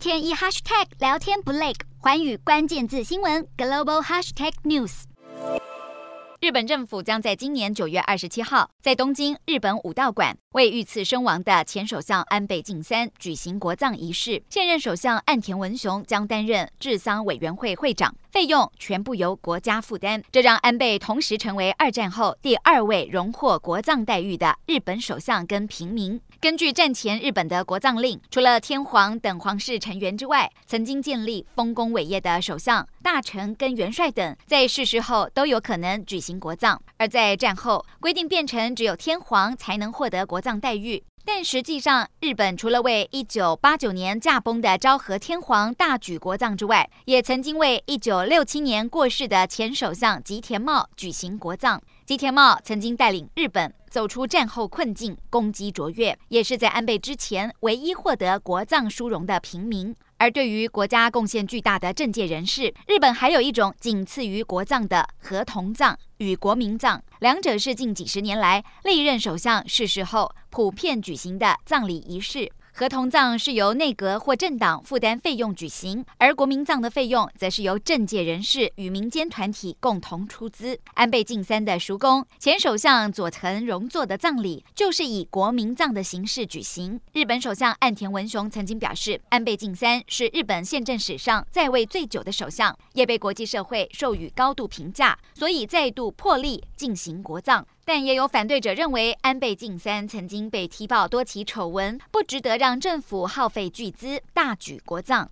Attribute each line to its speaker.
Speaker 1: 天一 hashtag 聊天不累，环宇关键字新闻 global hashtag news。日本政府将在今年九月二十七号，在东京日本武道馆为遇刺身亡的前首相安倍晋三举行国葬仪式。现任首相岸田文雄将担任治丧委员会会长，费用全部由国家负担。这让安倍同时成为二战后第二位荣获国葬待遇的日本首相跟平民。根据战前日本的国葬令，除了天皇等皇室成员之外，曾经建立丰功伟业的首相、大臣跟元帅等，在逝世后都有可能举行国葬。而在战后，规定变成只有天皇才能获得国葬待遇。但实际上，日本除了为1989年驾崩的昭和天皇大举国葬之外，也曾经为1967年过世的前首相吉田茂举行国葬。吉田茂曾经带领日本走出战后困境，功绩卓越，也是在安倍之前唯一获得国葬殊荣的平民。而对于国家贡献巨大的政界人士，日本还有一种仅次于国葬的合同葬与国民葬，两者是近几十年来历任首相逝世后普遍举行的葬礼仪式。合同葬是由内阁或政党负担费用举行，而国民葬的费用则是由政界人士与民间团体共同出资。安倍晋三的叔公前首相佐藤荣作的葬礼就是以国民葬的形式举行。日本首相岸田文雄曾经表示，安倍晋三是日本宪政史上在位最久的首相，也被国际社会授予高度评价，所以再度破例进行国葬。但也有反对者认为，安倍晋三曾经被踢爆多起丑闻，不值得让政府耗费巨资大举国葬。